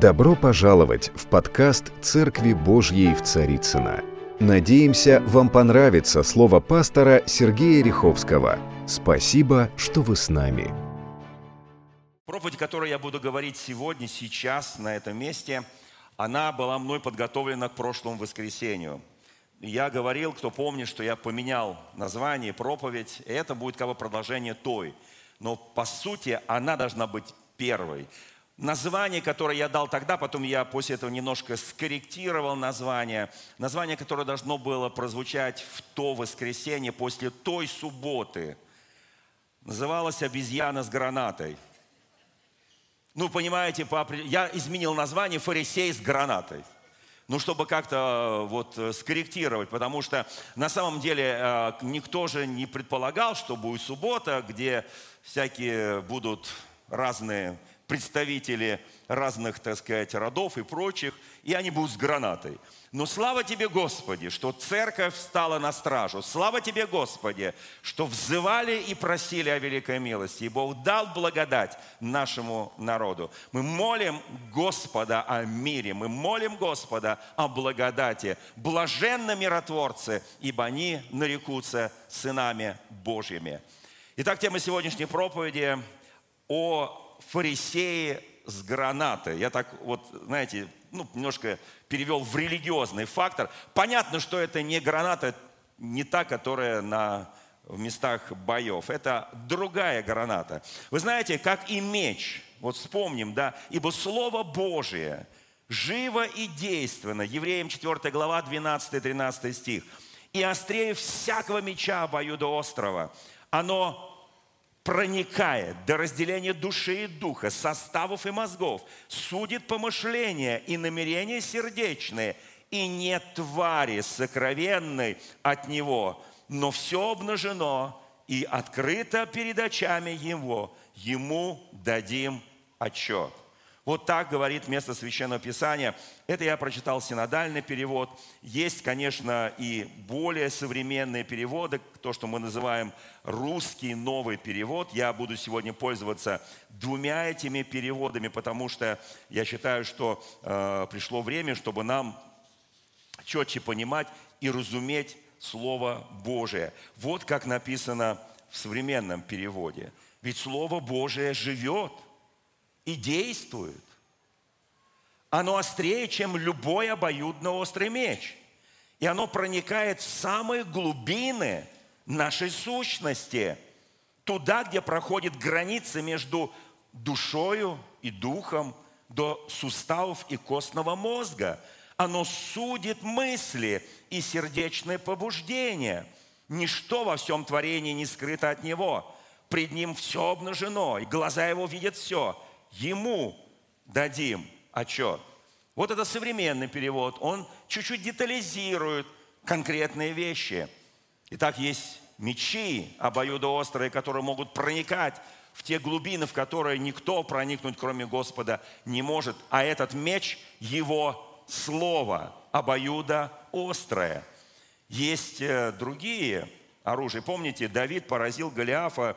Добро пожаловать в подкаст «Церкви Божьей в Царицына. Надеемся, вам понравится слово пастора Сергея Риховского. Спасибо, что вы с нами. Проповедь, которую я буду говорить сегодня, сейчас, на этом месте, она была мной подготовлена к прошлому воскресенью. Я говорил, кто помнит, что я поменял название, проповедь, и это будет как бы продолжение той. Но по сути она должна быть первой название, которое я дал тогда, потом я после этого немножко скорректировал название. Название, которое должно было прозвучать в то воскресенье после той субботы, называлось «Обезьяна с гранатой». Ну, понимаете, я изменил название «Фарисей с гранатой». Ну, чтобы как-то вот скорректировать, потому что на самом деле э, никто же не предполагал, что будет суббота, где всякие будут разные представители разных, так сказать, родов и прочих, и они будут с гранатой. Но слава тебе, Господи, что церковь встала на стражу. Слава тебе, Господи, что взывали и просили о великой милости. И Бог дал благодать нашему народу. Мы молим Господа о мире. Мы молим Господа о благодати. Блаженны миротворцы, ибо они нарекутся сынами Божьими. Итак, тема сегодняшней проповеди о фарисеи с гранатой. Я так вот, знаете, ну, немножко перевел в религиозный фактор. Понятно, что это не граната, не та, которая на в местах боев. Это другая граната. Вы знаете, как и меч, вот вспомним, да, ибо Слово Божие живо и действенно. Евреям 4 глава, 12-13 стих. И острее всякого меча обоюдоострого. Оно проникает до разделения души и духа, составов и мозгов, судит помышления и намерения сердечные, и нет твари сокровенной от него, но все обнажено и открыто перед очами его, ему дадим отчет. Вот так говорит место Священного Писания. Это я прочитал синодальный перевод. Есть, конечно, и более современные переводы, то, что мы называем русский новый перевод. Я буду сегодня пользоваться двумя этими переводами, потому что я считаю, что э, пришло время, чтобы нам четче понимать и разуметь Слово Божие. Вот как написано в современном переводе. Ведь Слово Божие живет – и действует. Оно острее, чем любой обоюдно острый меч. И оно проникает в самые глубины нашей сущности, туда, где проходит граница между душою и духом, до суставов и костного мозга. Оно судит мысли и сердечные побуждения. Ничто во всем творении не скрыто от Него. Пред Ним все обнажено, и глаза Его видят все – ему дадим отчет. Вот это современный перевод, он чуть-чуть детализирует конкретные вещи. Итак, есть мечи обоюдоострые, которые могут проникать в те глубины, в которые никто проникнуть, кроме Господа, не может. А этот меч – его слово, обоюдоострое. Есть э, другие оружия. Помните, Давид поразил Голиафа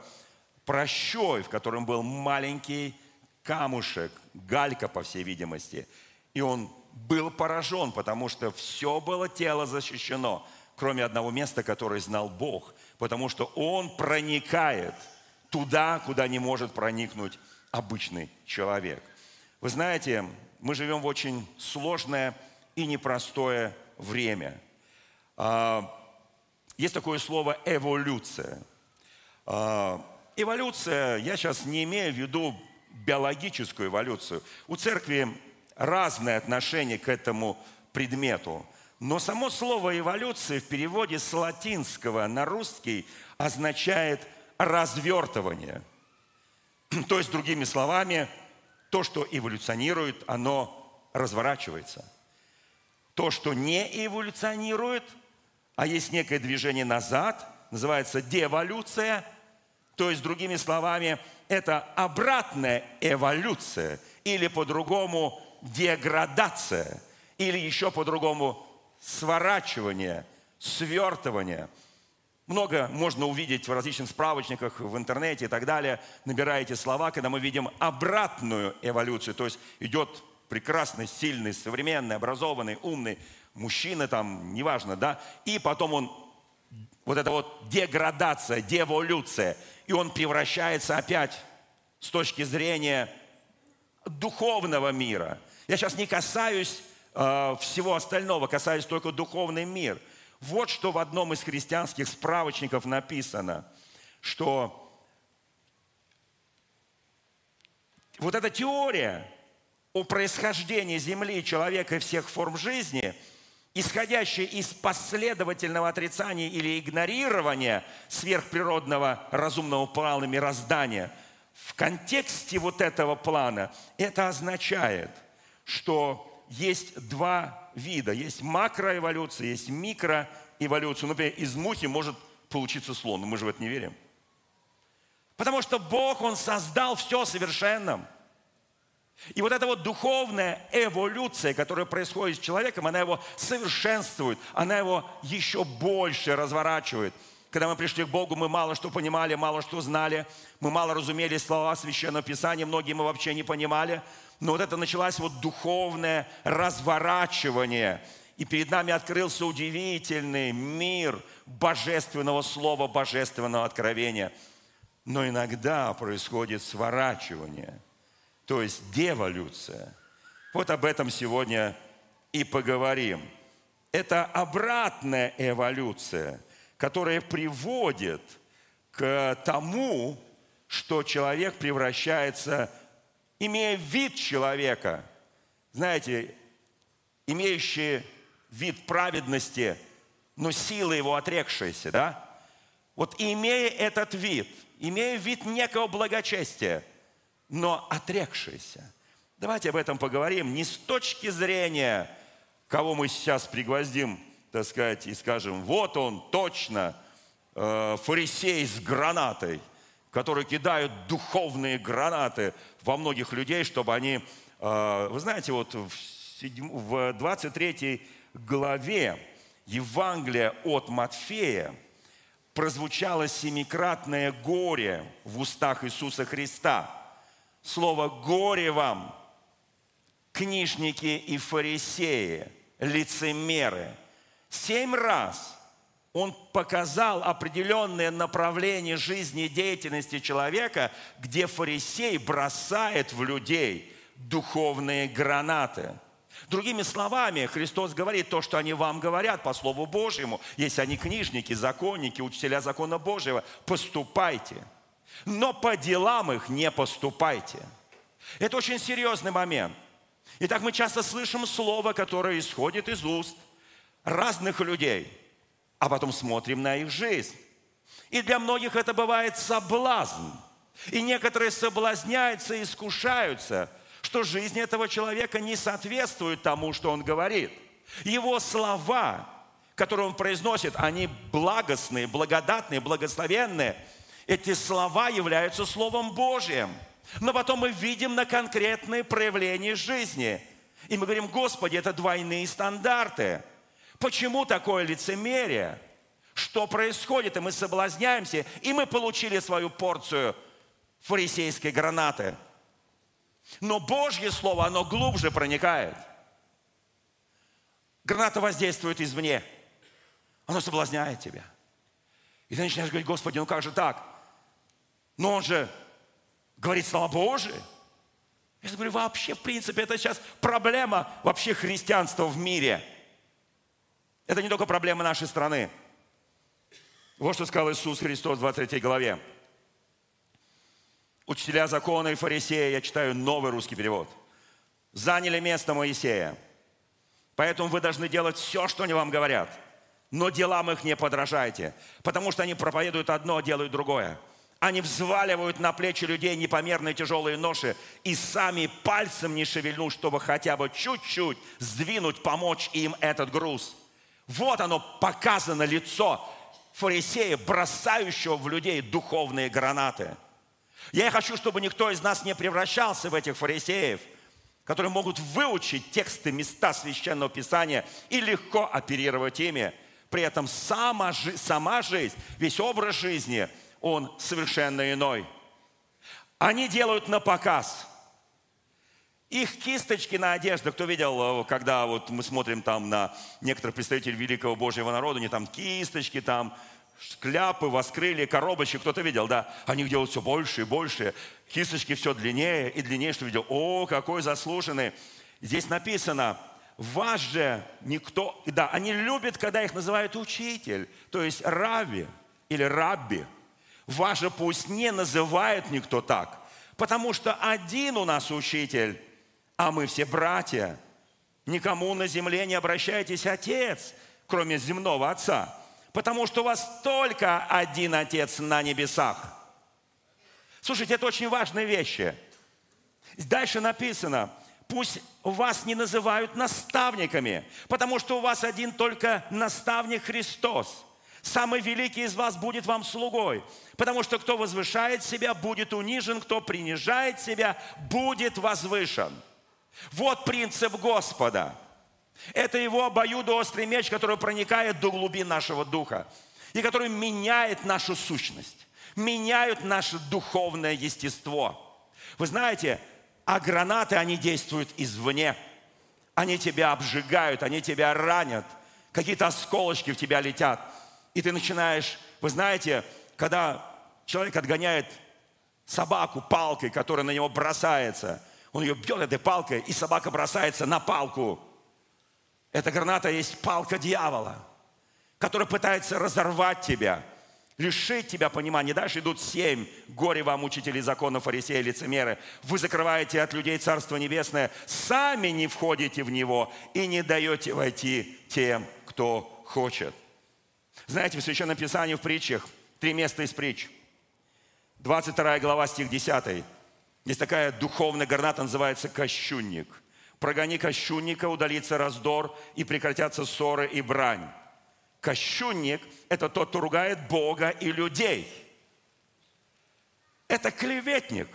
прощой, в котором был маленький камушек, галька, по всей видимости. И он был поражен, потому что все было тело защищено, кроме одного места, которое знал Бог. Потому что он проникает туда, куда не может проникнуть обычный человек. Вы знаете, мы живем в очень сложное и непростое время. А, есть такое слово эволюция. А, эволюция, я сейчас не имею в виду биологическую эволюцию. У церкви разное отношение к этому предмету. Но само слово эволюция в переводе с латинского на русский означает развертывание. То есть, другими словами, то, что эволюционирует, оно разворачивается. То, что не эволюционирует, а есть некое движение назад, называется деволюция, то есть, другими словами, это обратная эволюция, или по-другому деградация, или еще по-другому сворачивание, свертывание. Много можно увидеть в различных справочниках, в интернете и так далее. Набираете слова, когда мы видим обратную эволюцию, то есть идет прекрасный, сильный, современный, образованный, умный мужчина там, неважно, да, и потом он, вот эта вот деградация, деволюция, и он превращается опять с точки зрения духовного мира. Я сейчас не касаюсь э, всего остального, касаюсь только духовный мир. Вот что в одном из христианских справочников написано, что вот эта теория о происхождении Земли, человека и всех форм жизни, исходящая из последовательного отрицания или игнорирования сверхприродного разумного плана мироздания, в контексте вот этого плана это означает, что есть два вида. Есть макроэволюция, есть микроэволюция. Например, из мухи может получиться слон, но мы же в это не верим. Потому что Бог, Он создал все совершенным. И вот эта вот духовная эволюция, которая происходит с человеком, она его совершенствует, она его еще больше разворачивает. Когда мы пришли к Богу, мы мало что понимали, мало что знали, мы мало разумели слова Священного Писания, многие мы вообще не понимали. Но вот это началось вот духовное разворачивание. И перед нами открылся удивительный мир божественного слова, божественного откровения. Но иногда происходит сворачивание – то есть деволюция. Вот об этом сегодня и поговорим. Это обратная эволюция, которая приводит к тому, что человек превращается, имея вид человека, знаете, имеющий вид праведности, но сила его отрекшаяся, да? Вот имея этот вид, имея вид некого благочестия – но отрекшиеся. Давайте об этом поговорим не с точки зрения, кого мы сейчас пригвоздим, так сказать, и скажем, вот он точно э, фарисей с гранатой, который кидают духовные гранаты во многих людей, чтобы они, э, вы знаете, вот в, 7, в 23 главе Евангелия от Матфея прозвучало семикратное горе в устах Иисуса Христа – слово «горе вам», книжники и фарисеи, лицемеры. Семь раз он показал определенное направление жизни и деятельности человека, где фарисей бросает в людей духовные гранаты. Другими словами, Христос говорит то, что они вам говорят по Слову Божьему. Если они книжники, законники, учителя закона Божьего, поступайте – но по делам их не поступайте. Это очень серьезный момент. Итак, мы часто слышим слово, которое исходит из уст разных людей, а потом смотрим на их жизнь. И для многих это бывает соблазн. И некоторые соблазняются и искушаются, что жизнь этого человека не соответствует тому, что он говорит. Его слова, которые он произносит, они благостные, благодатные, благословенные – эти слова являются Словом Божьим. Но потом мы видим на конкретные проявления жизни. И мы говорим, Господи, это двойные стандарты. Почему такое лицемерие? Что происходит? И мы соблазняемся, и мы получили свою порцию фарисейской гранаты. Но Божье Слово, оно глубже проникает. Граната воздействует извне. Оно соблазняет тебя. И ты начинаешь говорить, Господи, ну как же так? Но он же говорит слова Божие. Я говорю, вообще, в принципе, это сейчас проблема вообще христианства в мире. Это не только проблема нашей страны. Вот что сказал Иисус Христос в 23 главе. Учителя закона и фарисея, я читаю новый русский перевод, заняли место Моисея. Поэтому вы должны делать все, что они вам говорят. Но делам их не подражайте, потому что они проповедуют одно, делают другое. Они взваливают на плечи людей непомерные тяжелые ноши и сами пальцем не шевельнут, чтобы хотя бы чуть-чуть сдвинуть, помочь им этот груз. Вот оно показано лицо фарисея, бросающего в людей духовные гранаты. Я хочу, чтобы никто из нас не превращался в этих фарисеев, которые могут выучить тексты, места Священного Писания и легко оперировать ими. При этом сама, сама жизнь, весь образ жизни – он совершенно иной. Они делают на показ. Их кисточки на одежде, кто видел, э, когда вот мы смотрим там на некоторых представителей великого Божьего народа, они там кисточки, там шляпы, воскрыли, коробочки, кто-то видел, да? Они делают все больше и больше, кисточки все длиннее и длиннее, что видел. О, какой заслуженный. Здесь написано, вас же никто... Да, они любят, когда их называют учитель, то есть рави или рабби. Вас же пусть не называет никто так, потому что один у нас учитель, а мы все братья. Никому на земле не обращайтесь, Отец, кроме земного Отца, потому что у вас только один Отец на небесах. Слушайте, это очень важные вещи. Дальше написано, пусть вас не называют наставниками, потому что у вас один только наставник Христос. Самый великий из вас будет вам слугой, потому что кто возвышает себя, будет унижен, кто принижает себя, будет возвышен. Вот принцип Господа. Это его обоюдоострый меч, который проникает до глубин нашего духа и который меняет нашу сущность, меняет наше духовное естество. Вы знаете, а гранаты, они действуют извне. Они тебя обжигают, они тебя ранят. Какие-то осколочки в тебя летят. И ты начинаешь, вы знаете, когда человек отгоняет собаку палкой, которая на него бросается – он ее бьет этой палкой, и собака бросается на палку. Эта граната есть палка дьявола, который пытается разорвать тебя, лишить тебя понимания. Дальше идут семь. Горе вам, учители закона, фарисеи, лицемеры. Вы закрываете от людей Царство Небесное, сами не входите в него и не даете войти тем, кто хочет. Знаете, в Священном Писании в притчах, три места из притч. 22 глава, стих 10. Есть такая духовная граната, называется кощунник. Прогони кощунника, удалится раздор, и прекратятся ссоры и брань. Кощунник – это тот, кто ругает Бога и людей. Это клеветник.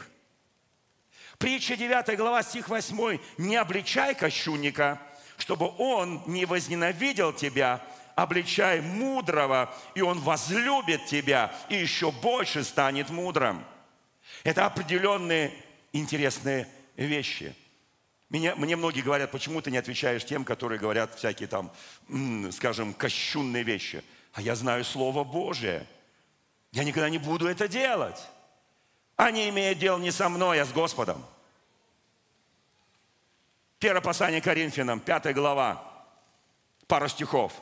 Притча 9 глава, стих 8. «Не обличай кощунника, чтобы он не возненавидел тебя, обличай мудрого, и он возлюбит тебя, и еще больше станет мудрым». Это определенные интересные вещи. Меня, мне многие говорят, почему ты не отвечаешь тем, которые говорят всякие там, скажем, кощунные вещи. А я знаю Слово Божие. Я никогда не буду это делать. Они имеют дело не со мной, а с Господом. Первое послание Коринфянам, пятая глава, пару стихов.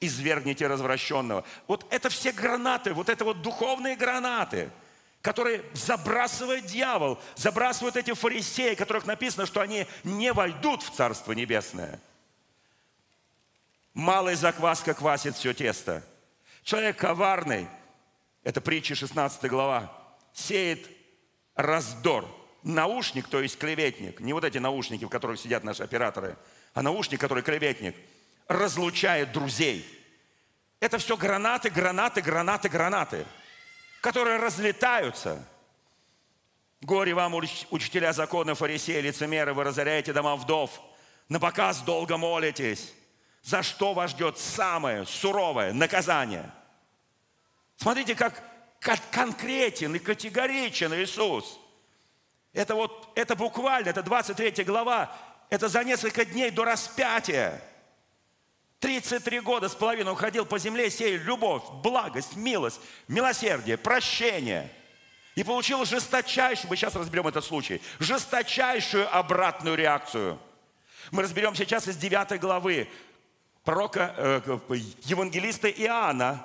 «Извергните развращенного». Вот это все гранаты, вот это вот духовные гранаты – которые забрасывает дьявол, забрасывают эти фарисеи, которых написано, что они не войдут в Царство Небесное. Малая закваска квасит все тесто. Человек коварный, это притча 16 глава, сеет раздор. Наушник, то есть клеветник, не вот эти наушники, в которых сидят наши операторы, а наушник, который клеветник, разлучает друзей. Это все гранаты, гранаты, гранаты, гранаты – которые разлетаются. Горе вам, учителя закона, фарисеи, лицемеры, вы разоряете дома вдов, на показ долго молитесь. За что вас ждет самое суровое наказание? Смотрите, как, конкретен и категоричен Иисус. Это вот, это буквально, это 23 глава, это за несколько дней до распятия. 33 года с половиной он ходил по земле, сея любовь, благость, милость, милосердие, прощение. И получил жесточайшую, мы сейчас разберем этот случай, жесточайшую обратную реакцию. Мы разберем сейчас из 9 главы пророка, э, евангелиста Иоанна,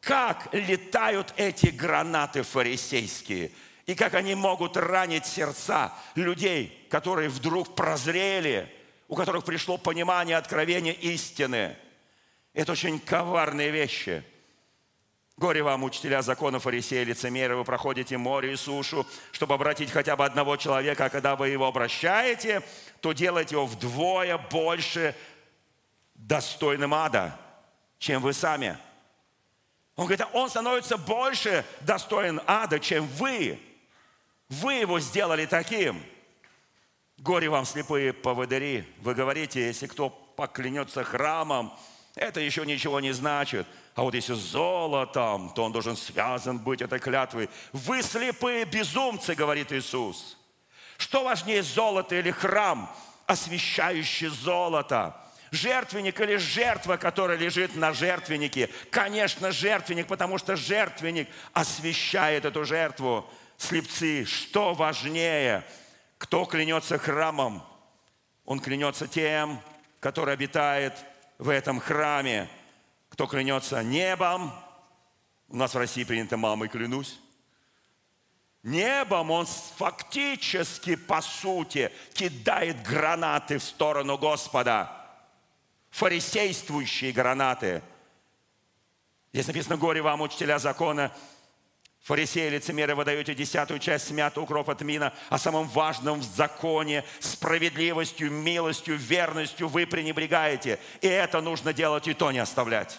как летают эти гранаты фарисейские, и как они могут ранить сердца людей, которые вдруг прозрели, у которых пришло понимание, откровение истины. Это очень коварные вещи. Горе вам, учителя закона, фарисеи, лицемеры, вы проходите море и сушу, чтобы обратить хотя бы одного человека, а когда вы его обращаете, то делаете его вдвое больше достойным ада, чем вы сами. Он говорит, он становится больше достоин ада, чем вы. Вы его сделали таким – Горе вам, слепые поводыри. Вы говорите, если кто поклянется храмом, это еще ничего не значит. А вот если золотом, то он должен связан быть этой клятвой. Вы слепые безумцы, говорит Иисус. Что важнее, золото или храм, освещающий золото? Жертвенник или жертва, которая лежит на жертвеннике? Конечно, жертвенник, потому что жертвенник освещает эту жертву. Слепцы, что важнее? Кто клянется храмом? Он клянется тем, который обитает в этом храме. Кто клянется небом? У нас в России принято «мамой клянусь». Небом он фактически, по сути, кидает гранаты в сторону Господа. Фарисействующие гранаты. Здесь написано, горе вам, учителя закона, Фарисеи, лицемеры, вы даете десятую часть смятого укропа тмина, о самом важном в законе, справедливостью, милостью, верностью вы пренебрегаете. И это нужно делать и то не оставлять.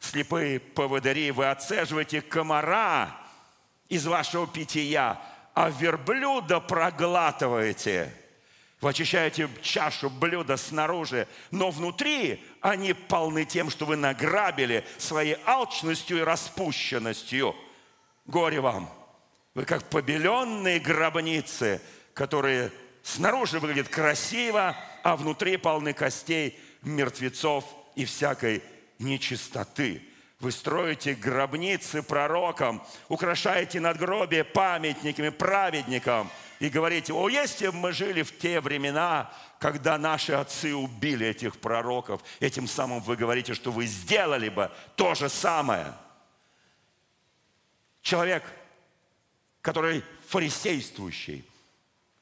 Слепые поводыри, вы отцеживаете комара из вашего питья, а верблюда проглатываете – вы очищаете чашу блюда снаружи, но внутри они полны тем, что вы награбили своей алчностью и распущенностью. Горе вам! Вы как побеленные гробницы, которые снаружи выглядят красиво, а внутри полны костей, мертвецов и всякой нечистоты. Вы строите гробницы пророкам, украшаете надгробие памятниками праведникам – и говорите, о, если бы мы жили в те времена, когда наши отцы убили этих пророков, этим самым вы говорите, что вы сделали бы то же самое. Человек, который фарисействующий,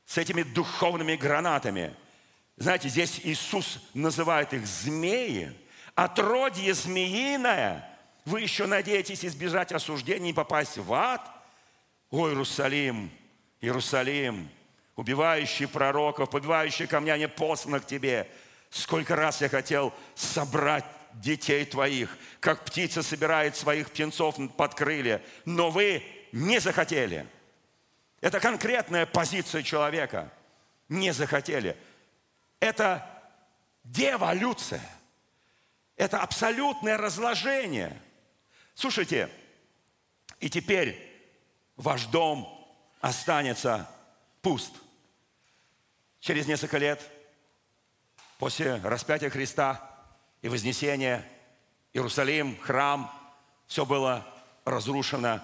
с этими духовными гранатами. Знаете, здесь Иисус называет их змеи, отродье змеиное. Вы еще надеетесь избежать осуждения и попасть в ад? О, Иерусалим, Иерусалим, убивающий пророков, побивающий камня не послано к тебе. Сколько раз я хотел собрать детей твоих, как птица собирает своих птенцов под крылья, но вы не захотели. Это конкретная позиция человека. Не захотели. Это деволюция. Это абсолютное разложение. Слушайте, и теперь ваш дом останется пуст. Через несколько лет после распятия Христа и вознесения Иерусалим, храм, все было разрушено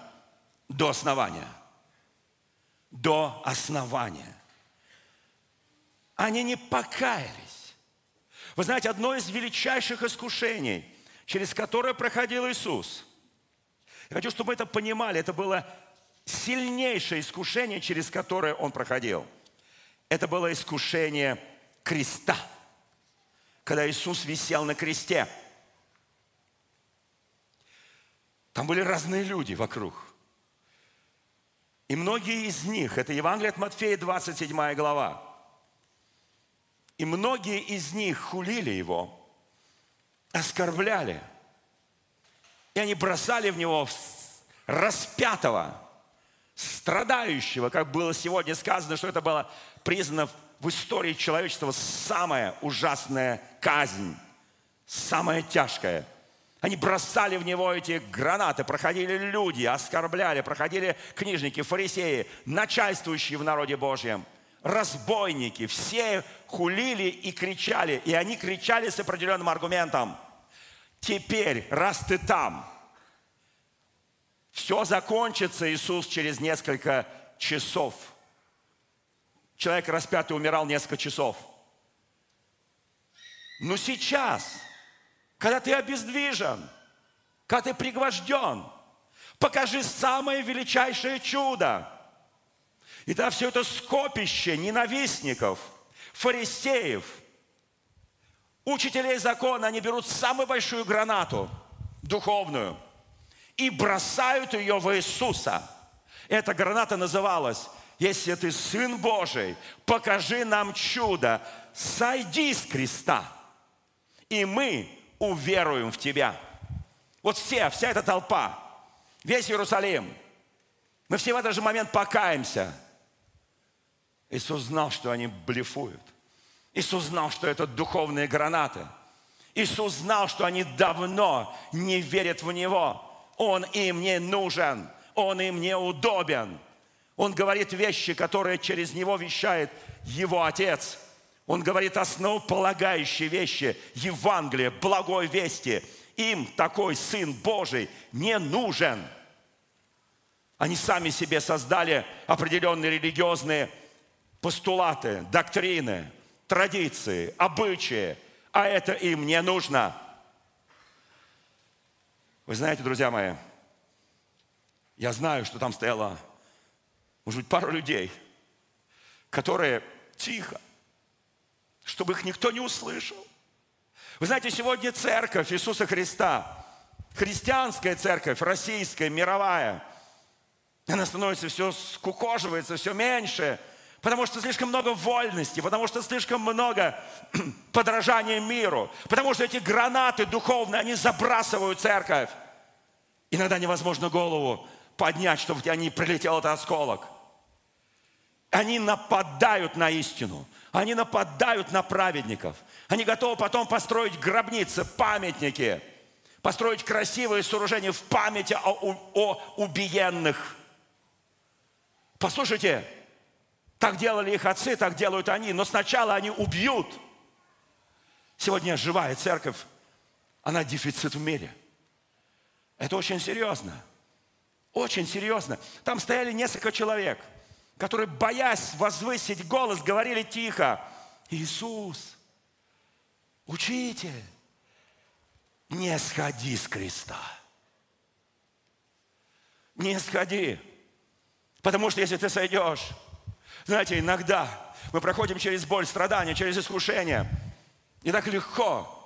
до основания. До основания. Они не покаялись. Вы знаете, одно из величайших искушений, через которое проходил Иисус. Я хочу, чтобы мы это понимали. Это было сильнейшее искушение, через которое он проходил. Это было искушение креста, когда Иисус висел на кресте. Там были разные люди вокруг. И многие из них, это Евангелие от Матфея, 27 глава, и многие из них хулили его, оскорбляли. И они бросали в него распятого, страдающего, как было сегодня сказано, что это было признано в истории человечества самая ужасная казнь, самая тяжкая. Они бросали в него эти гранаты, проходили люди, оскорбляли, проходили книжники, фарисеи, начальствующие в народе Божьем, разбойники, все хулили и кричали, и они кричали с определенным аргументом. Теперь, раз ты там, все закончится, Иисус, через несколько часов. Человек распятый умирал несколько часов. Но сейчас, когда ты обездвижен, когда ты пригвожден, покажи самое величайшее чудо. И тогда все это скопище ненавистников, фарисеев, учителей закона, они берут самую большую гранату духовную – и бросают ее в Иисуса. Эта граната называлась «Если ты Сын Божий, покажи нам чудо, сойди с креста, и мы уверуем в Тебя». Вот все, вся эта толпа, весь Иерусалим, мы все в этот же момент покаемся. Иисус знал, что они блефуют. Иисус знал, что это духовные гранаты. Иисус знал, что они давно не верят в Него. Он им не нужен, он им не удобен. Он говорит вещи, которые через него вещает его Отец. Он говорит основополагающие вещи, Евангелие, благой вести. Им такой Сын Божий не нужен. Они сами себе создали определенные религиозные постулаты, доктрины, традиции, обычаи, а это им не нужно. Вы знаете, друзья мои, я знаю, что там стояло, может быть, пару людей, которые тихо, чтобы их никто не услышал. Вы знаете, сегодня церковь Иисуса Христа, христианская церковь, российская, мировая, она становится все скукоживается, все меньше – потому что слишком много вольности, потому что слишком много подражания миру, потому что эти гранаты духовные, они забрасывают церковь. Иногда невозможно голову поднять, чтобы в тебя не прилетел этот осколок. Они нападают на истину, они нападают на праведников. Они готовы потом построить гробницы, памятники, построить красивые сооружения в памяти о, о убиенных. Послушайте, так делали их отцы, так делают они. Но сначала они убьют. Сегодня живая церковь, она дефицит в мире. Это очень серьезно. Очень серьезно. Там стояли несколько человек, которые, боясь возвысить голос, говорили тихо, Иисус, учитель, не сходи с креста. Не сходи. Потому что если ты сойдешь, знаете, иногда мы проходим через боль, страдания, через искушение. И так легко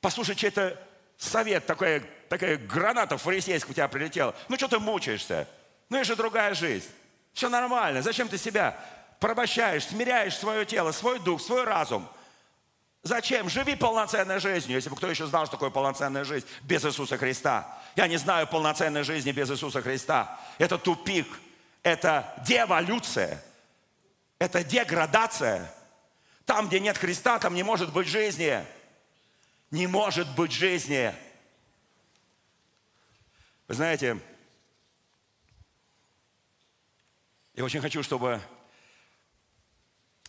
послушать чей-то совет, такая, такая граната фарисейская у тебя прилетела. Ну, что ты мучаешься? Ну, это же другая жизнь. Все нормально. Зачем ты себя порабощаешь, смиряешь свое тело, свой дух, свой разум? Зачем? Живи полноценной жизнью. Если бы кто еще знал, что такое полноценная жизнь без Иисуса Христа. Я не знаю полноценной жизни без Иисуса Христа. Это тупик – это деволюция, это деградация. Там, где нет Христа, там не может быть жизни. Не может быть жизни. Вы знаете, я очень хочу, чтобы...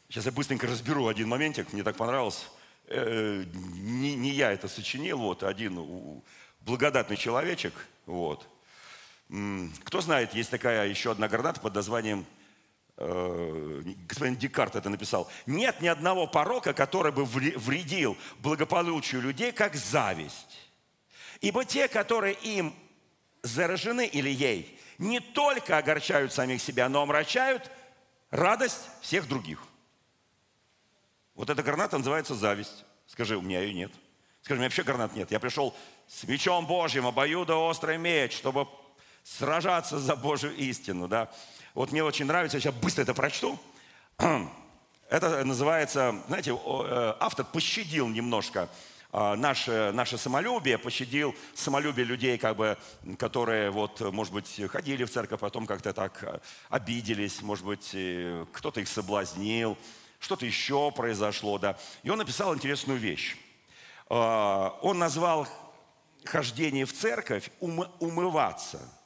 Сейчас я быстренько разберу один моментик, мне так понравилось. Э, не, не я это сочинил, вот один благодатный человечек, вот – кто знает, есть такая еще одна граната под названием, э, господин Декарт это написал, нет ни одного порока, который бы вредил благополучию людей, как зависть. Ибо те, которые им заражены или ей, не только огорчают самих себя, но омрачают радость всех других. Вот эта граната называется зависть. Скажи, у меня ее нет. Скажи, у меня вообще гранат нет. Я пришел с мечом Божьим, обоюдоострый меч, чтобы сражаться за Божью истину. Да? Вот мне очень нравится, я сейчас быстро это прочту. Это называется, знаете, э, автор пощадил немножко а, наше, наше самолюбие, пощадил самолюбие людей, как бы, которые, вот, может быть, ходили в церковь, потом как-то так э, обиделись, может быть, кто-то их соблазнил, что-то еще произошло. Да. И он написал интересную вещь. А, он назвал хождение в церковь умываться –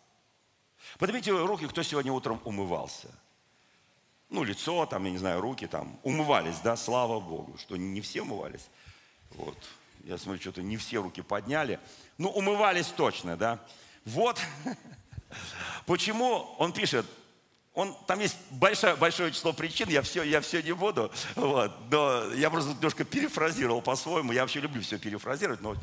Поднимите руки, кто сегодня утром умывался. Ну, лицо, там, я не знаю, руки там. Умывались, да, слава Богу, что не все умывались. Вот. Я смотрю, что-то не все руки подняли. Ну, умывались точно, да. Вот почему он пишет, он, там есть большое, большое число причин, я все, я все не буду, вот, но я просто немножко перефразировал по-своему, я вообще люблю все перефразировать, но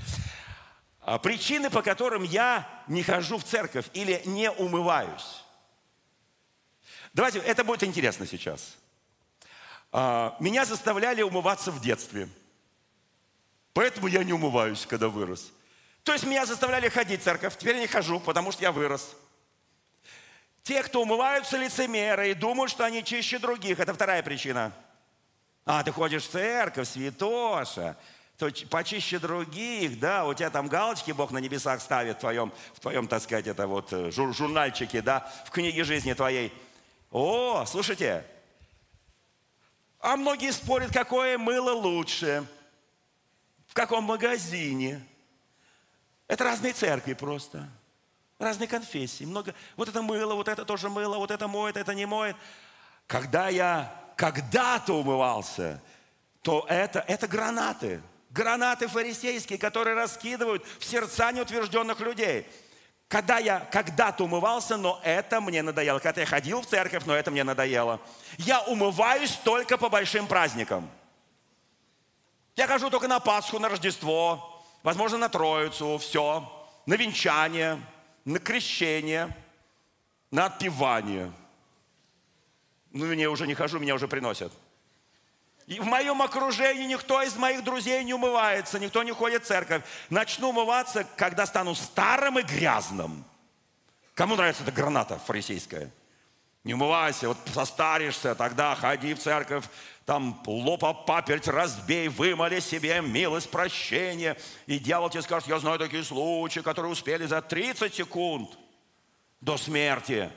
причины, по которым я не хожу в церковь или не умываюсь. Давайте, это будет интересно сейчас. А, меня заставляли умываться в детстве. Поэтому я не умываюсь, когда вырос. То есть меня заставляли ходить в церковь. Теперь я не хожу, потому что я вырос. Те, кто умываются лицемеры и думают, что они чище других, это вторая причина. А, ты ходишь в церковь, святоша то почище других, да, у тебя там галочки Бог на небесах ставит в твоем, в твоем так сказать, это вот э, жур, журнальчике, да, в книге жизни твоей. О, слушайте, а многие спорят, какое мыло лучше, в каком магазине. Это разные церкви просто. разные конфессии, много. Вот это мыло, вот это тоже мыло, вот это моет, это не моет. Когда я когда-то умывался, то это, это гранаты. Гранаты фарисейские, которые раскидывают в сердца неутвержденных людей. Когда я когда-то умывался, но это мне надоело. Когда я ходил в церковь, но это мне надоело. Я умываюсь только по большим праздникам. Я хожу только на Пасху, на Рождество, возможно, на Троицу, все, на венчание, на крещение, на отпевание. Ну, я уже не хожу, меня уже приносят. И в моем окружении никто из моих друзей не умывается, никто не ходит в церковь. Начну умываться, когда стану старым и грязным. Кому нравится эта граната фарисейская? Не умывайся, вот состаришься, тогда ходи в церковь, там лопа паперть разбей, вымоли себе милость, прощения. И дьявол тебе скажет, я знаю такие случаи, которые успели за 30 секунд до смерти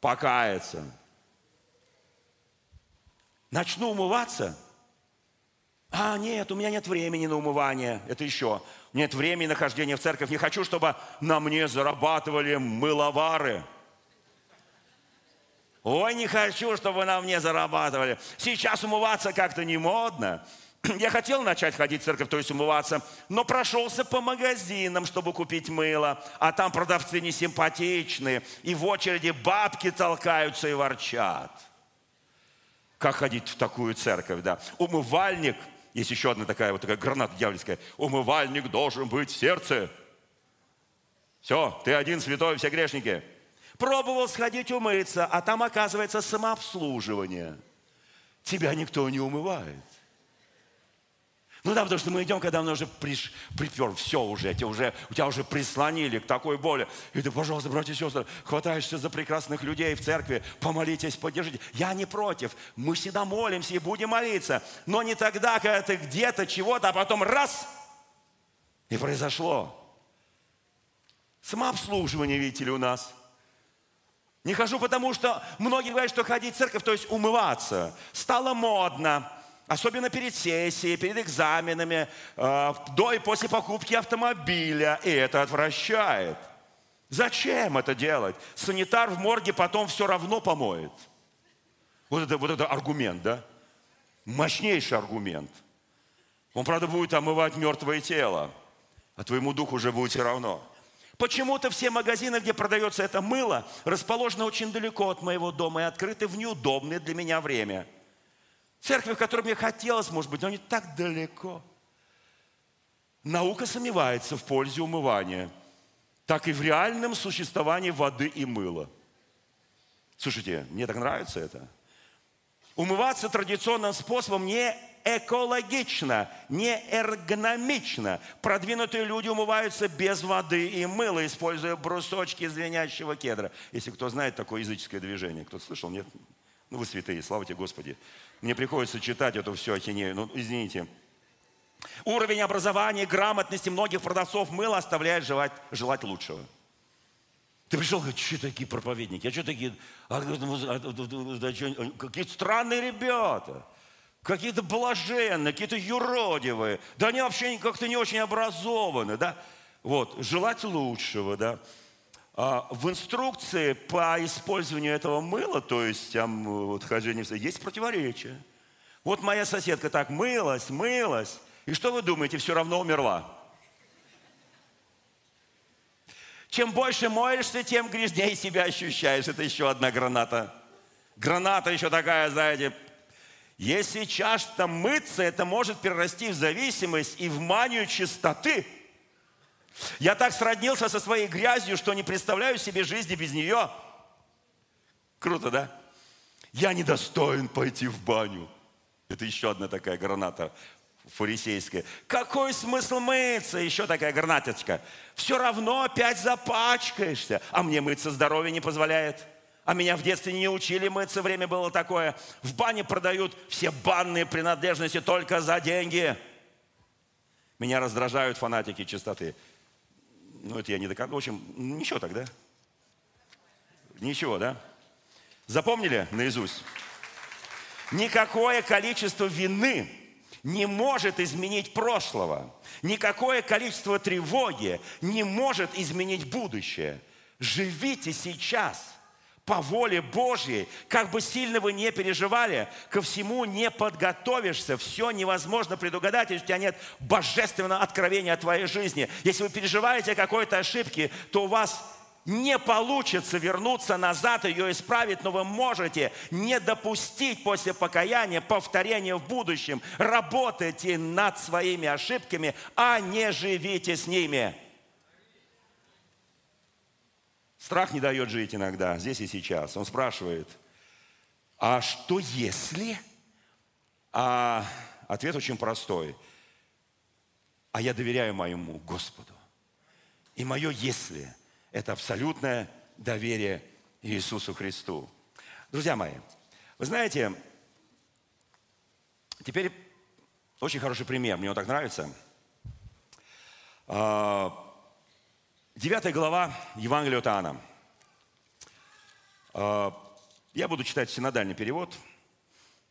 покаяться. Начну умываться. А, нет, у меня нет времени на умывание. Это еще. Нет времени на хождение в церковь. Не хочу, чтобы на мне зарабатывали мыловары. Ой, не хочу, чтобы на мне зарабатывали. Сейчас умываться как-то не модно. Я хотел начать ходить в церковь, то есть умываться, но прошелся по магазинам, чтобы купить мыло, а там продавцы не симпатичные, и в очереди бабки толкаются и ворчат. Как ходить в такую церковь, да? Умывальник, есть еще одна такая вот такая граната дьявольская, умывальник должен быть в сердце. Все, ты один святой, все грешники. Пробовал сходить умыться, а там оказывается самообслуживание. Тебя никто не умывает. Ну да, потому что мы идем, когда он уже приш, припер, все уже, тебя уже, у тебя уже прислонили к такой боли. И ты, пожалуйста, братья и сестры, хватаешься за прекрасных людей в церкви, помолитесь, поддержите. Я не против, мы всегда молимся и будем молиться, но не тогда, когда ты где-то чего-то, а потом раз, и произошло. Самообслуживание, видите ли, у нас. Не хожу, потому что многие говорят, что ходить в церковь, то есть умываться, стало модно. Особенно перед сессией, перед экзаменами, э, до и после покупки автомобиля. И это отвращает. Зачем это делать? Санитар в морге потом все равно помоет. Вот это, вот это аргумент, да? Мощнейший аргумент. Он, правда, будет омывать мертвое тело, а твоему духу уже будет все равно. Почему-то все магазины, где продается это мыло, расположены очень далеко от моего дома и открыты в неудобное для меня время – Церковь, в которой мне хотелось, может быть, но не так далеко. Наука сомневается в пользе умывания, так и в реальном существовании воды и мыла. Слушайте, мне так нравится это. Умываться традиционным способом не экологично, не эргономично. Продвинутые люди умываются без воды и мыла, используя брусочки звенящего кедра. Если кто знает такое языческое движение. Кто-то слышал? Нет? Ну, вы святые, слава тебе, Господи. Мне приходится читать эту всю ахинею. Ну, извините. Уровень образования, грамотности многих продавцов мыла оставляет желать, желать лучшего. Ты пришел, говорит, что такие проповедники, а что такие, а, а, какие-то странные ребята, какие-то блаженные, какие-то юродивые, да они вообще как-то не очень образованы, да, вот, желать лучшего, да. А, в инструкции по использованию этого мыла, то есть там, вот, хождение, есть противоречие. Вот моя соседка так мылась, мылась, и что вы думаете, все равно умерла? Чем больше моешься, тем грязнее себя ощущаешь. Это еще одна граната. Граната еще такая, знаете, если часто мыться, это может перерасти в зависимость и в манию чистоты – я так сроднился со своей грязью, что не представляю себе жизни без нее. Круто, да? Я недостоин пойти в баню. Это еще одна такая граната фарисейская. Какой смысл мыться? Еще такая гранаточка. Все равно опять запачкаешься. А мне мыться здоровье не позволяет. А меня в детстве не учили мыться, время было такое. В бане продают все банные принадлежности только за деньги. Меня раздражают фанатики чистоты. Ну, это я не доказал. В общем, ничего тогда. Ничего, да? Запомнили наизусть? Никакое количество вины не может изменить прошлого. Никакое количество тревоги не может изменить будущее. Живите сейчас по воле Божьей, как бы сильно вы не переживали, ко всему не подготовишься, все невозможно предугадать, если у тебя нет божественного откровения о твоей жизни. Если вы переживаете о какой-то ошибке, то у вас не получится вернуться назад, ее исправить, но вы можете не допустить после покаяния повторения в будущем. Работайте над своими ошибками, а не живите с ними. Страх не дает жить иногда, здесь и сейчас. Он спрашивает, а что если? А ответ очень простой. А я доверяю моему Господу. И мое «если» – это абсолютное доверие Иисусу Христу. Друзья мои, вы знаете, теперь очень хороший пример, мне он так нравится. Девятая глава Евангелия от Иоанна. А, я буду читать синодальный перевод.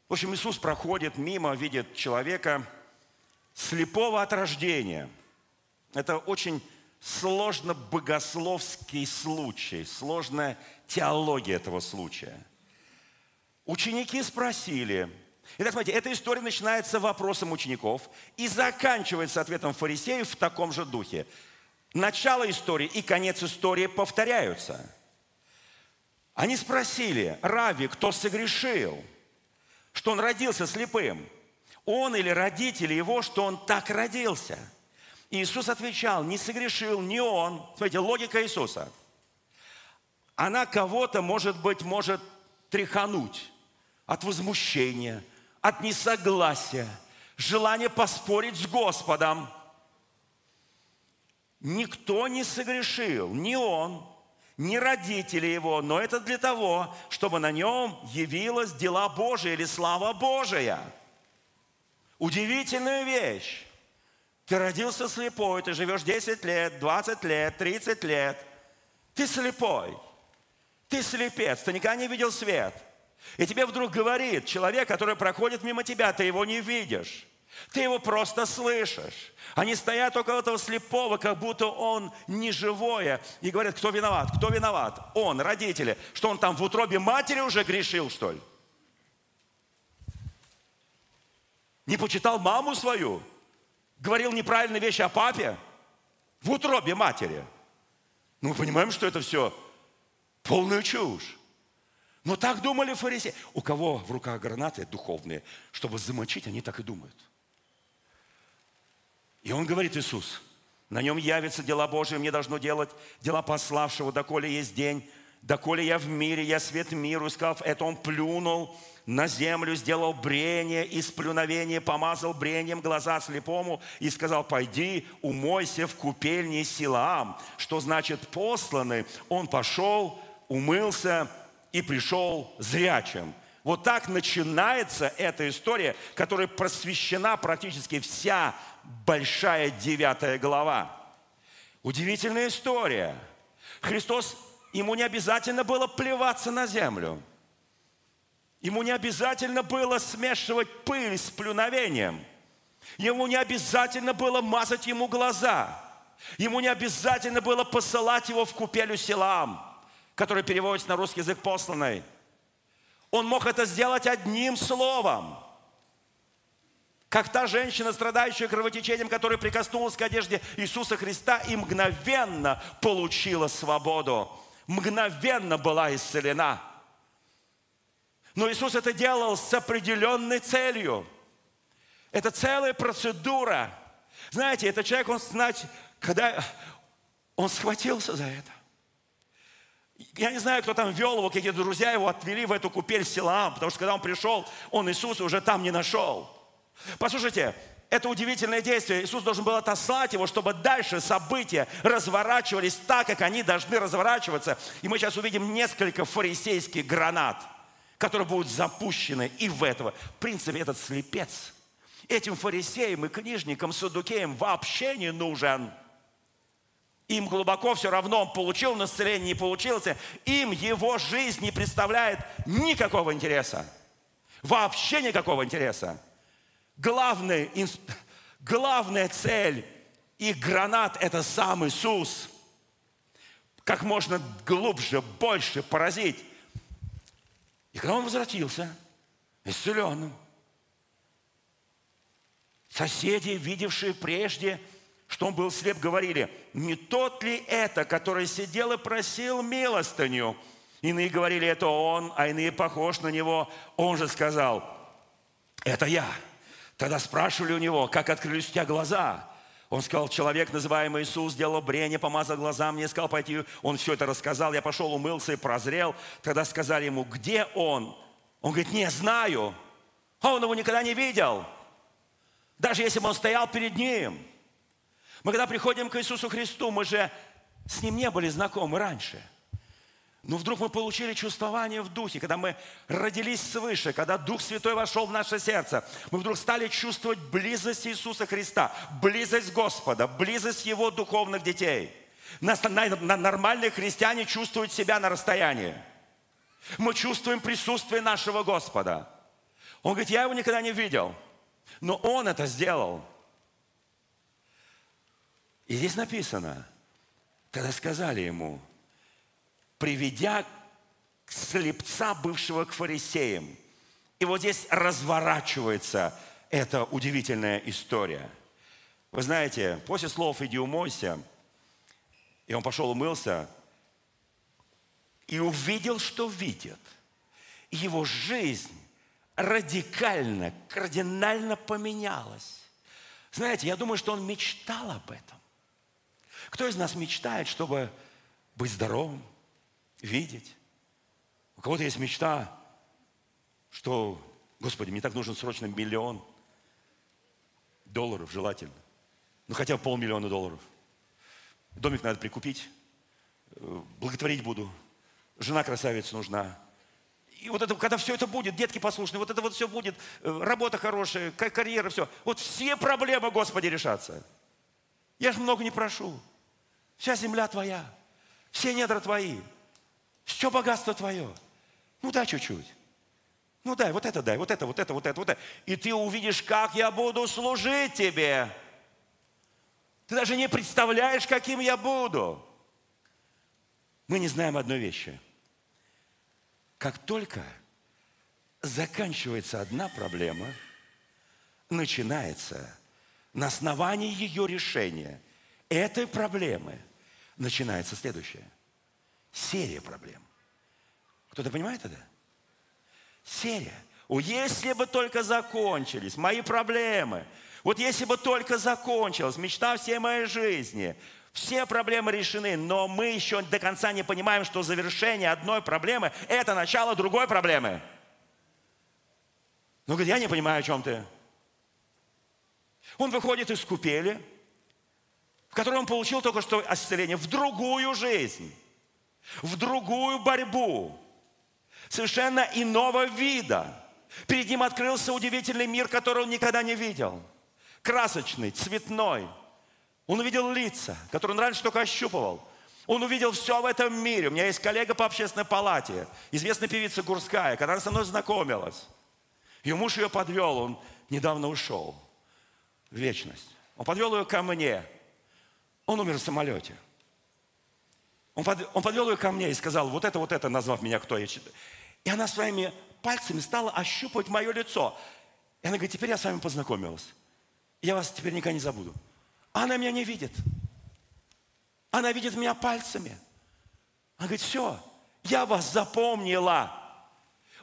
В общем, Иисус проходит мимо, видит человека слепого от рождения. Это очень сложно богословский случай, сложная теология этого случая. Ученики спросили, Итак, смотрите, эта история начинается вопросом учеников и заканчивается ответом фарисеев в таком же духе. Начало истории и конец истории повторяются. Они спросили, Рави, кто согрешил, что он родился слепым? Он или родители его, что он так родился? И Иисус отвечал, не согрешил не он. Смотрите, логика Иисуса. Она кого-то, может быть, может тряхануть от возмущения, от несогласия, желания поспорить с Господом – Никто не согрешил, ни он, ни родители его, но это для того, чтобы на нем явилась дела Божия или слава Божия. Удивительная вещь. Ты родился слепой, ты живешь 10 лет, 20 лет, 30 лет. Ты слепой. Ты слепец, ты никогда не видел свет. И тебе вдруг говорит человек, который проходит мимо тебя, ты его не видишь. Ты его просто слышишь. Они стоят около этого слепого, как будто он не живое. И говорят, кто виноват? Кто виноват? Он, родители. Что он там в утробе матери уже грешил, что ли? Не почитал маму свою? Говорил неправильные вещи о папе? В утробе матери. Ну, мы понимаем, что это все полная чушь. Но так думали фарисеи. У кого в руках гранаты духовные, чтобы замочить, они так и думают – и он говорит, Иисус, на нем явятся дела Божии, мне должно делать дела пославшего, доколе есть день, доколе я в мире, я свет миру. И сказав это, он плюнул на землю, сделал брение из плюновения, помазал брением глаза слепому и сказал, пойди, умойся в купельне Силаам. Что значит посланный? Он пошел, умылся и пришел зрячим. Вот так начинается эта история, которая просвещена практически вся большая девятая глава. Удивительная история. Христос, ему не обязательно было плеваться на землю. Ему не обязательно было смешивать пыль с плюновением. Ему не обязательно было мазать ему глаза. Ему не обязательно было посылать его в купелю селам, который переводится на русский язык посланный. Он мог это сделать одним словом – как та женщина, страдающая кровотечением, которая прикоснулась к одежде Иисуса Христа и мгновенно получила свободу. Мгновенно была исцелена. Но Иисус это делал с определенной целью. Это целая процедура. Знаете, этот человек, он, знаете, когда он схватился за это. Я не знаю, кто там вел его, какие друзья его отвели в эту купель Силаам, потому что когда он пришел, он Иисуса уже там не нашел. Послушайте, это удивительное действие. Иисус должен был отослать его, чтобы дальше события разворачивались так, как они должны разворачиваться. И мы сейчас увидим несколько фарисейских гранат, которые будут запущены и в этого. В принципе, этот слепец этим фарисеям и книжникам, садукеям вообще не нужен. Им глубоко все равно, он получил настроение, не получился. Им его жизнь не представляет никакого интереса. Вообще никакого интереса главный, главная цель их гранат – это сам Иисус. как можно глубже, больше поразить. И когда он возвратился, исцеленным, соседи, видевшие прежде, что он был слеп, говорили, не тот ли это, который сидел и просил милостыню? Иные говорили, это он, а иные похож на него. Он же сказал, это я. Тогда спрашивали у него, как открылись у тебя глаза? Он сказал, человек, называемый Иисус, сделал брение, помазал глаза мне, сказал пойти. Он все это рассказал. Я пошел, умылся и прозрел. Тогда сказали ему, где он? Он говорит, не знаю. А он его никогда не видел. Даже если бы он стоял перед ним. Мы когда приходим к Иисусу Христу, мы же с Ним не были знакомы раньше. Но вдруг мы получили чувствование в духе, когда мы родились свыше, когда Дух Святой вошел в наше сердце, мы вдруг стали чувствовать близость Иисуса Христа, близость Господа, близость Его духовных детей. Нормальные христиане чувствуют себя на расстоянии. Мы чувствуем присутствие нашего Господа. Он говорит, я его никогда не видел, но Он это сделал. И здесь написано, когда сказали ему, приведя слепца, бывшего к фарисеям. И вот здесь разворачивается эта удивительная история. Вы знаете, после слов «иди умойся», и он пошел умылся, и увидел, что видит. Его жизнь радикально, кардинально поменялась. Знаете, я думаю, что он мечтал об этом. Кто из нас мечтает, чтобы быть здоровым, видеть? У кого-то есть мечта, что, Господи, мне так нужен срочно миллион долларов желательно. Ну, хотя бы полмиллиона долларов. Домик надо прикупить, э, благотворить буду. Жена красавица нужна. И вот это, когда все это будет, детки послушные, вот это вот все будет, э, работа хорошая, карьера, все. Вот все проблемы, Господи, решатся. Я же много не прошу. Вся земля твоя. Все недра твои. Все богатство твое. Ну дай чуть-чуть. Ну дай, вот это дай, вот это, вот это, вот это, вот это. И ты увидишь, как я буду служить тебе. Ты даже не представляешь, каким я буду. Мы не знаем одной вещи. Как только заканчивается одна проблема, начинается на основании ее решения этой проблемы – начинается следующее. Серия проблем. Кто-то понимает это? Серия. О, если бы только закончились мои проблемы, вот если бы только закончилась мечта всей моей жизни, все проблемы решены, но мы еще до конца не понимаем, что завершение одной проблемы – это начало другой проблемы. Ну, говорит, я не понимаю, о чем ты. Он выходит из купели, в которой он получил только что исцеление, в другую жизнь, в другую борьбу, совершенно иного вида. Перед ним открылся удивительный мир, который он никогда не видел. Красочный, цветной. Он увидел лица, которые он раньше только ощупывал. Он увидел все в этом мире. У меня есть коллега по общественной палате, известная певица Гурская, когда она со мной знакомилась. Ее муж ее подвел, он недавно ушел в вечность. Он подвел ее ко мне. Он умер в самолете. Он, под, он подвел ее ко мне и сказал, вот это, вот это, назвав меня кто я. И она своими пальцами стала ощупывать мое лицо. И она говорит, теперь я с вами познакомилась. Я вас теперь никогда не забуду. Она меня не видит. Она видит меня пальцами. Она говорит, все, я вас запомнила.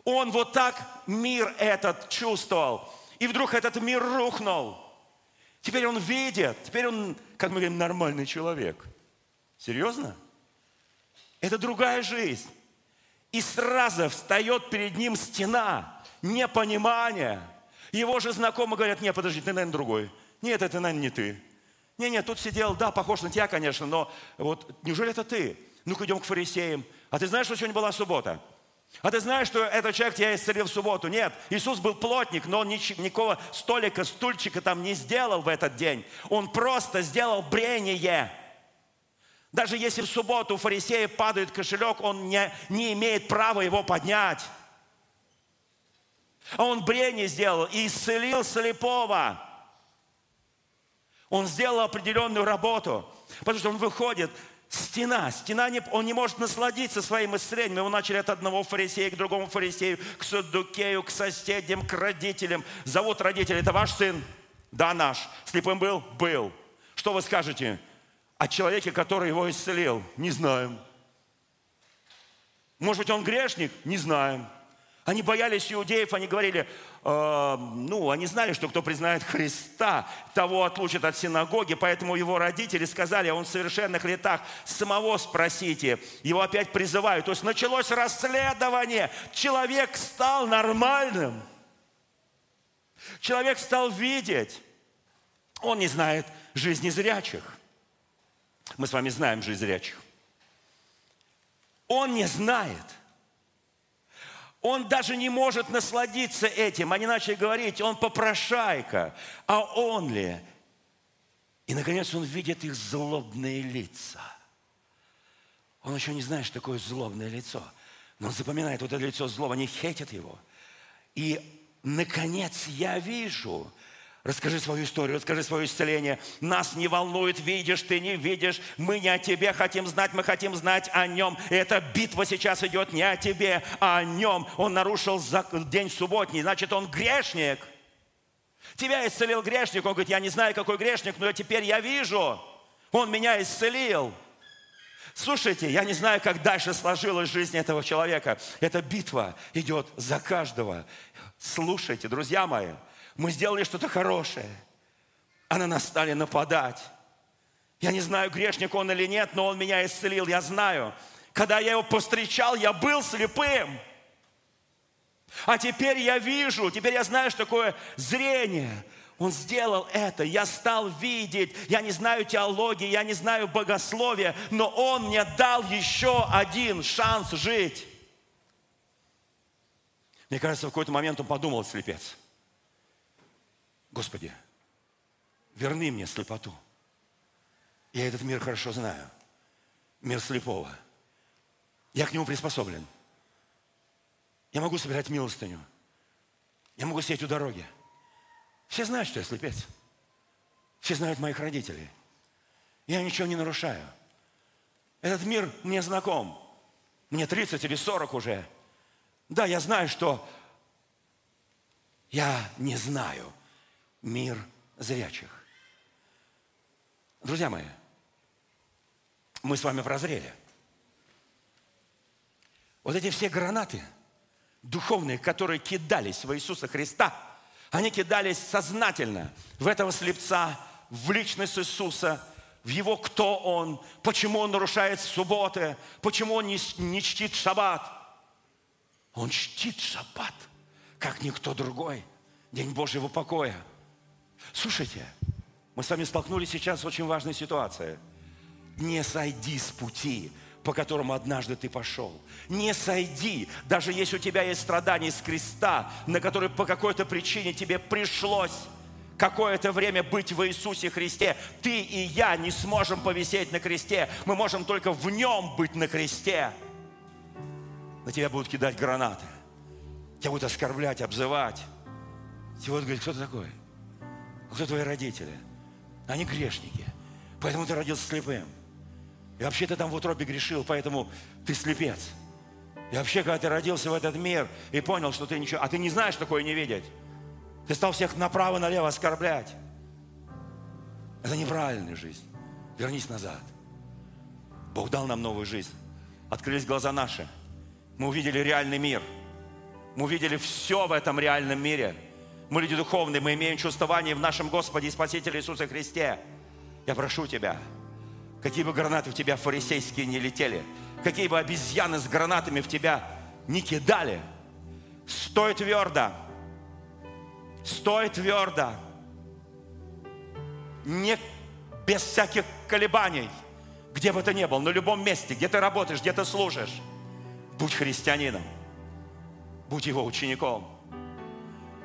Он вот так мир этот чувствовал. И вдруг этот мир рухнул. Теперь он видит, теперь он, как мы говорим, нормальный человек. Серьезно? Это другая жизнь. И сразу встает перед ним стена непонимания. Его же знакомые говорят, нет, подожди, ты, наверное, другой. Нет, это, наверное, не ты. Не, нет, тут сидел, да, похож на тебя, конечно, но вот неужели это ты? Ну-ка идем к фарисеям. А ты знаешь, что сегодня была суббота? А ты знаешь, что этот человек тебя исцелил в субботу? Нет, Иисус был плотник, но он никакого столика, стульчика там не сделал в этот день. Он просто сделал брение. Даже если в субботу у фарисея падает кошелек, он не, не имеет права его поднять. А он брение сделал и исцелил слепого. Он сделал определенную работу, потому что он выходит Стена, стена, не, он не может насладиться своим исцелением. Его начали от одного фарисея к другому фарисею, к садукею, к соседям, к родителям. Зовут родителей, это ваш сын? Да, наш. Слепым был? Был. Что вы скажете о человеке, который его исцелил? Не знаем. Может быть, он грешник? Не знаем. Они боялись иудеев, они говорили, э, ну, они знали, что кто признает Христа, того отлучат от синагоги, поэтому его родители сказали, он в совершенных летах, самого спросите. Его опять призывают. То есть началось расследование. Человек стал нормальным. Человек стал видеть. Он не знает жизни зрячих. Мы с вами знаем жизнь зрячих. Он не знает – он даже не может насладиться этим. Они начали говорить, он попрошайка, а он ли? И, наконец, он видит их злобные лица. Он еще не знает, что такое злобное лицо. Но он запоминает вот это лицо злого, они хейтят его. И, наконец, я вижу, Расскажи свою историю, расскажи свое исцеление. Нас не волнует, видишь ты, не видишь. Мы не о тебе хотим знать, мы хотим знать о нем. И эта битва сейчас идет не о тебе, а о нем. Он нарушил день субботний, значит, он грешник. Тебя исцелил грешник. Он говорит, я не знаю, какой грешник, но теперь я вижу. Он меня исцелил. Слушайте, я не знаю, как дальше сложилась жизнь этого человека. Эта битва идет за каждого. Слушайте, друзья мои, мы сделали что-то хорошее, а на нас стали нападать. Я не знаю, грешник он или нет, но он меня исцелил, я знаю. Когда я его повстречал, я был слепым. А теперь я вижу, теперь я знаю, что такое зрение. Он сделал это, я стал видеть, я не знаю теологии, я не знаю богословия, но Он мне дал еще один шанс жить. Мне кажется, в какой-то момент он подумал, слепец – Господи, верни мне слепоту. Я этот мир хорошо знаю. Мир слепого. Я к нему приспособлен. Я могу собирать милостыню. Я могу сидеть у дороги. Все знают, что я слепец. Все знают моих родителей. Я ничего не нарушаю. Этот мир мне знаком. Мне 30 или 40 уже. Да, я знаю, что я не знаю, мир зрячих. Друзья мои, мы с вами прозрели. Вот эти все гранаты духовные, которые кидались в Иисуса Христа, они кидались сознательно в этого слепца, в личность Иисуса, в его кто он, почему он нарушает субботы, почему он не, не чтит шаббат. Он чтит шаббат, как никто другой, день Божьего покоя – Слушайте, мы с вами столкнулись сейчас с очень важной ситуацией. Не сойди с пути, по которому однажды ты пошел. Не сойди, даже если у тебя есть страдания с креста, на который по какой-то причине тебе пришлось какое-то время быть в Иисусе Христе. Ты и я не сможем повисеть на кресте. Мы можем только в нем быть на кресте. На тебя будут кидать гранаты. Тебя будут оскорблять, обзывать. Тебе будут говорить, кто ты такой? Кто твои родители? Они грешники. Поэтому ты родился слепым. И вообще ты там в утробе грешил, поэтому ты слепец. И вообще, когда ты родился в этот мир и понял, что ты ничего... А ты не знаешь такое не видеть. Ты стал всех направо-налево оскорблять. Это неправильная жизнь. Вернись назад. Бог дал нам новую жизнь. Открылись глаза наши. Мы увидели реальный мир. Мы увидели все в этом реальном мире – мы люди духовные, мы имеем чувствование в нашем Господе и Спасителе Иисусе Христе. Я прошу Тебя, какие бы гранаты в Тебя фарисейские не летели, какие бы обезьяны с гранатами в Тебя не кидали, стой твердо, стой твердо, не без всяких колебаний, где бы ты ни был, на любом месте, где ты работаешь, где ты служишь, будь христианином, будь его учеником –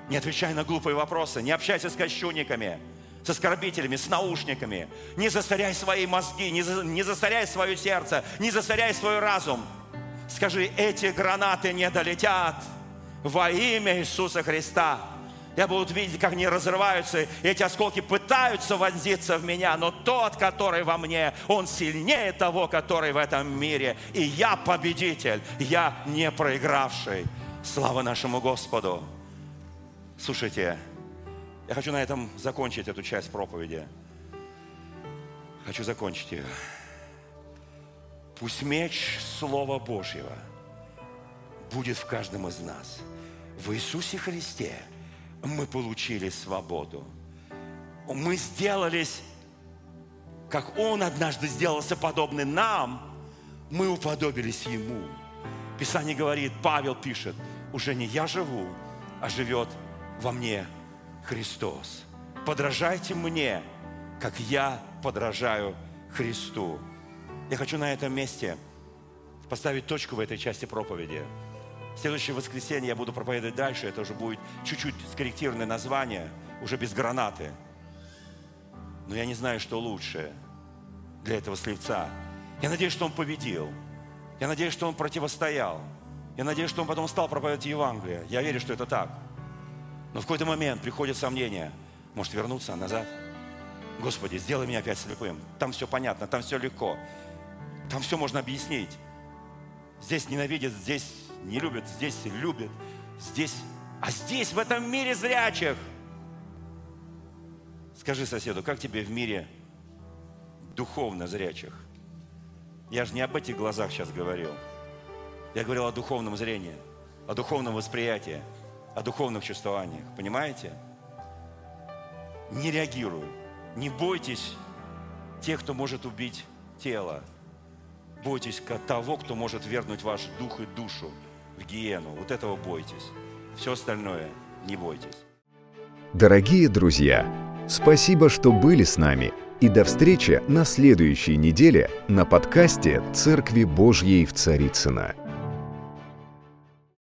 не отвечай на глупые вопросы, не общайся с кощунниками, с оскорбителями, с наушниками. Не засоряй свои мозги, не, за, не засоряй свое сердце, не засоряй свой разум. Скажи, эти гранаты не долетят во имя Иисуса Христа. Я буду видеть, как они разрываются, эти осколки пытаются вонзиться в меня, но тот, который во мне, он сильнее того, который в этом мире. И я победитель, я не проигравший. Слава нашему Господу. Слушайте, я хочу на этом закончить эту часть проповеди. Хочу закончить ее. Пусть меч Слова Божьего будет в каждом из нас. В Иисусе Христе мы получили свободу. Мы сделались, как Он однажды сделался подобный нам, мы уподобились Ему. Писание говорит, Павел пишет, уже не я живу, а живет во мне Христос. Подражайте мне, как я подражаю Христу. Я хочу на этом месте поставить точку в этой части проповеди. В следующее воскресенье я буду проповедовать дальше. Это уже будет чуть-чуть скорректированное название, уже без гранаты. Но я не знаю, что лучше для этого слепца. Я надеюсь, что он победил. Я надеюсь, что он противостоял. Я надеюсь, что он потом стал проповедовать Евангелие. Я верю, что это так. Но в какой-то момент приходит сомнение. Может вернуться назад? Господи, сделай меня опять слепым. Там все понятно, там все легко. Там все можно объяснить. Здесь ненавидят, здесь не любят, здесь любят, здесь... А здесь, в этом мире зрячих. Скажи соседу, как тебе в мире духовно зрячих? Я же не об этих глазах сейчас говорил. Я говорил о духовном зрении, о духовном восприятии, о духовных чувствованиях. Понимаете? Не реагируй. Не бойтесь тех, кто может убить тело. Бойтесь того, кто может вернуть ваш дух и душу в гиену. Вот этого бойтесь. Все остальное не бойтесь. Дорогие друзья, спасибо, что были с нами. И до встречи на следующей неделе на подкасте «Церкви Божьей в Царицына.